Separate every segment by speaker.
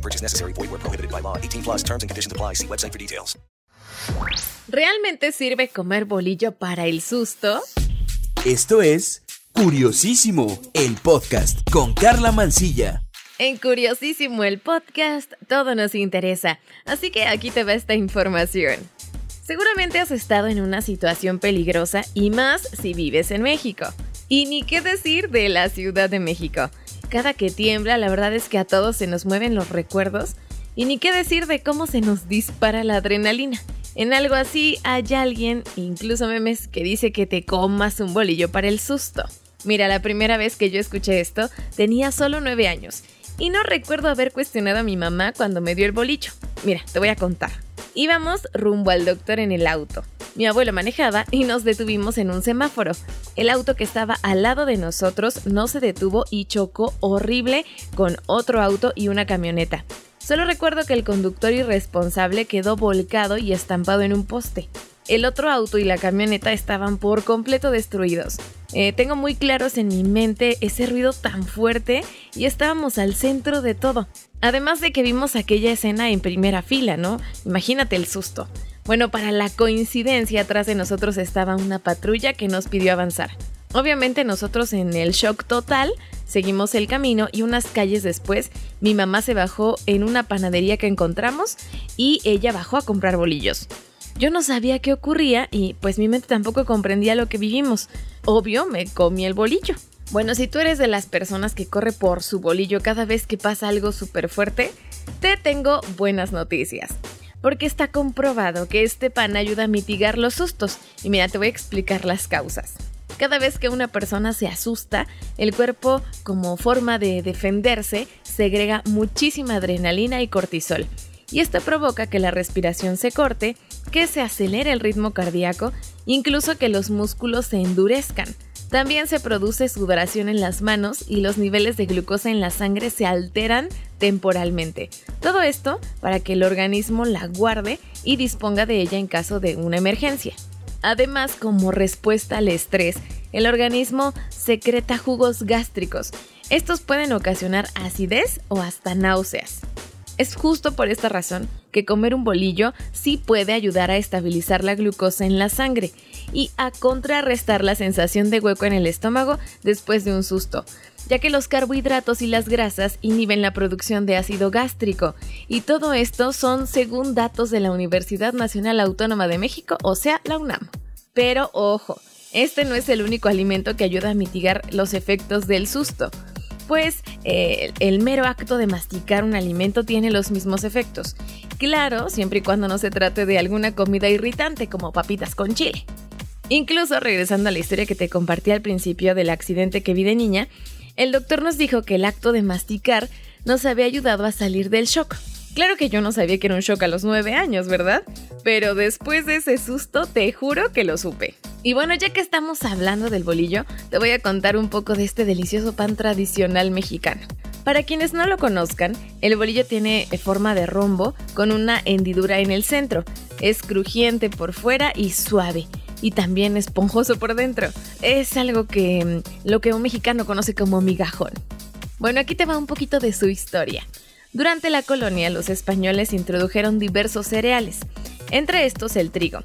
Speaker 1: No purchase necessary. Void where prohibited by law. 18 plus terms and conditions apply. See website for details.
Speaker 2: ¿Realmente sirve comer bolillo para el susto?
Speaker 3: Esto es Curiosísimo, el podcast con Carla Mancilla.
Speaker 2: En Curiosísimo el podcast, todo nos interesa, así que aquí te va esta información. Seguramente has estado en una situación peligrosa y más si vives en México. Y ni qué decir de la Ciudad de México. Cada que tiembla, la verdad es que a todos se nos mueven los recuerdos. Y ni qué decir de cómo se nos dispara la adrenalina. En algo así hay alguien, incluso memes, que dice que te comas un bolillo para el susto. Mira, la primera vez que yo escuché esto tenía solo 9 años y no recuerdo haber cuestionado a mi mamá cuando me dio el bolillo. Mira, te voy a contar. Íbamos rumbo al doctor en el auto. Mi abuelo manejaba y nos detuvimos en un semáforo. El auto que estaba al lado de nosotros no se detuvo y chocó horrible con otro auto y una camioneta. Solo recuerdo que el conductor irresponsable quedó volcado y estampado en un poste. El otro auto y la camioneta estaban por completo destruidos. Eh, tengo muy claros en mi mente ese ruido tan fuerte y estábamos al centro de todo. Además de que vimos aquella escena en primera fila, ¿no? Imagínate el susto. Bueno, para la coincidencia, atrás de nosotros estaba una patrulla que nos pidió avanzar. Obviamente nosotros en el shock total seguimos el camino y unas calles después mi mamá se bajó en una panadería que encontramos y ella bajó a comprar bolillos. Yo no sabía qué ocurría y pues mi mente tampoco comprendía lo que vivimos. Obvio, me comí el bolillo. Bueno, si tú eres de las personas que corre por su bolillo cada vez que pasa algo súper fuerte, te tengo buenas noticias. Porque está comprobado que este pan ayuda a mitigar los sustos. Y mira, te voy a explicar las causas. Cada vez que una persona se asusta, el cuerpo, como forma de defenderse, segrega muchísima adrenalina y cortisol. Y esto provoca que la respiración se corte, que se acelere el ritmo cardíaco, incluso que los músculos se endurezcan. También se produce sudoración en las manos y los niveles de glucosa en la sangre se alteran temporalmente. Todo esto para que el organismo la guarde y disponga de ella en caso de una emergencia. Además, como respuesta al estrés, el organismo secreta jugos gástricos. Estos pueden ocasionar acidez o hasta náuseas. Es justo por esta razón que comer un bolillo sí puede ayudar a estabilizar la glucosa en la sangre y a contrarrestar la sensación de hueco en el estómago después de un susto, ya que los carbohidratos y las grasas inhiben la producción de ácido gástrico. Y todo esto son según datos de la Universidad Nacional Autónoma de México, o sea, la UNAM. Pero ojo, este no es el único alimento que ayuda a mitigar los efectos del susto pues eh, el mero acto de masticar un alimento tiene los mismos efectos. Claro, siempre y cuando no se trate de alguna comida irritante como papitas con chile. Incluso regresando a la historia que te compartí al principio del accidente que vi de niña, el doctor nos dijo que el acto de masticar nos había ayudado a salir del shock. Claro que yo no sabía que era un shock a los 9 años, ¿verdad? Pero después de ese susto, te juro que lo supe. Y bueno, ya que estamos hablando del bolillo, te voy a contar un poco de este delicioso pan tradicional mexicano. Para quienes no lo conozcan, el bolillo tiene forma de rombo con una hendidura en el centro. Es crujiente por fuera y suave. Y también esponjoso por dentro. Es algo que mm, lo que un mexicano conoce como migajón. Bueno, aquí te va un poquito de su historia. Durante la colonia, los españoles introdujeron diversos cereales, entre estos el trigo,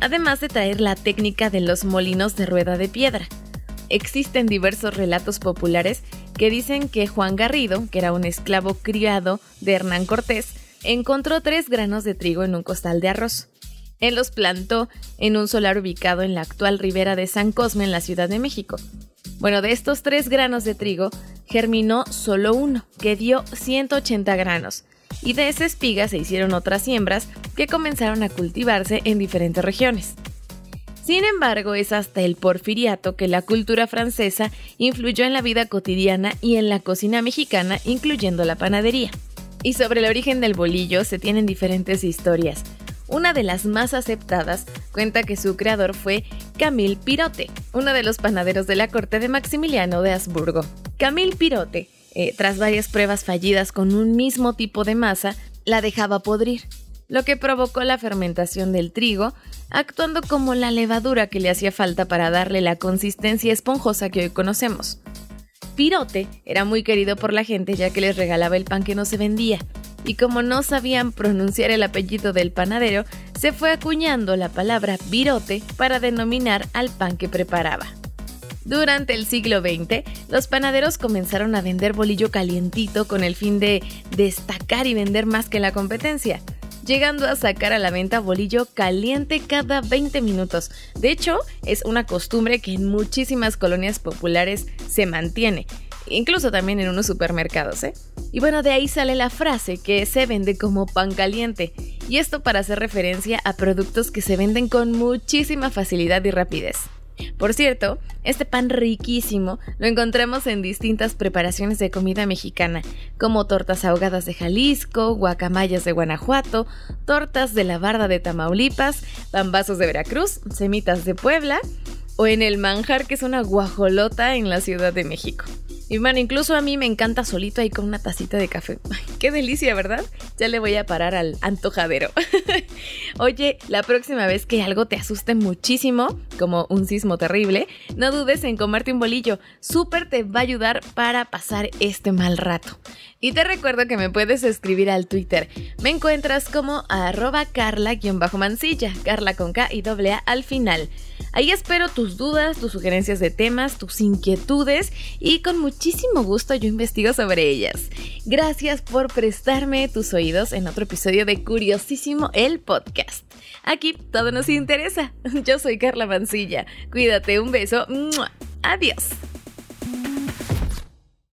Speaker 2: además de traer la técnica de los molinos de rueda de piedra. Existen diversos relatos populares que dicen que Juan Garrido, que era un esclavo criado de Hernán Cortés, encontró tres granos de trigo en un costal de arroz. Él los plantó en un solar ubicado en la actual ribera de San Cosme en la Ciudad de México. Bueno, de estos tres granos de trigo, germinó solo uno, que dio 180 granos, y de esa espiga se hicieron otras siembras que comenzaron a cultivarse en diferentes regiones. Sin embargo, es hasta el porfiriato que la cultura francesa influyó en la vida cotidiana y en la cocina mexicana, incluyendo la panadería. Y sobre el origen del bolillo se tienen diferentes historias. Una de las más aceptadas cuenta que su creador fue Camille Pirote, uno de los panaderos de la corte de Maximiliano de Habsburgo. Camille Pirote, eh, tras varias pruebas fallidas con un mismo tipo de masa, la dejaba podrir, lo que provocó la fermentación del trigo, actuando como la levadura que le hacía falta para darle la consistencia esponjosa que hoy conocemos. Pirote era muy querido por la gente ya que les regalaba el pan que no se vendía, y como no sabían pronunciar el apellido del panadero, se fue acuñando la palabra virote para denominar al pan que preparaba. Durante el siglo XX, los panaderos comenzaron a vender bolillo calientito con el fin de destacar y vender más que la competencia, llegando a sacar a la venta bolillo caliente cada 20 minutos. De hecho, es una costumbre que en muchísimas colonias populares se mantiene, incluso también en unos supermercados, ¿eh? Y bueno, de ahí sale la frase que se vende como pan caliente, y esto para hacer referencia a productos que se venden con muchísima facilidad y rapidez. Por cierto, este pan riquísimo lo encontramos en distintas preparaciones de comida mexicana, como tortas ahogadas de Jalisco, guacamayas de Guanajuato, tortas de la barda de Tamaulipas, pambazos de Veracruz, semitas de Puebla, o en el manjar que es una guajolota en la Ciudad de México. Y bueno, incluso a mí me encanta solito ahí con una tacita de café. qué delicia, ¿verdad? Ya le voy a parar al antojadero. Oye, la próxima vez que algo te asuste muchísimo, como un sismo terrible, no dudes en comerte un bolillo. Súper te va a ayudar para pasar este mal rato. Y te recuerdo que me puedes escribir al Twitter. Me encuentras como arroba carla-mancilla, carla con K y doble A al final. Ahí espero tus dudas, tus sugerencias de temas, tus inquietudes y con muchísimo gusto yo investigo sobre ellas. Gracias por prestarme tus oídos en otro episodio de Curiosísimo el podcast. Aquí todo nos interesa. Yo soy Carla Mancilla. Cuídate, un beso. Adiós.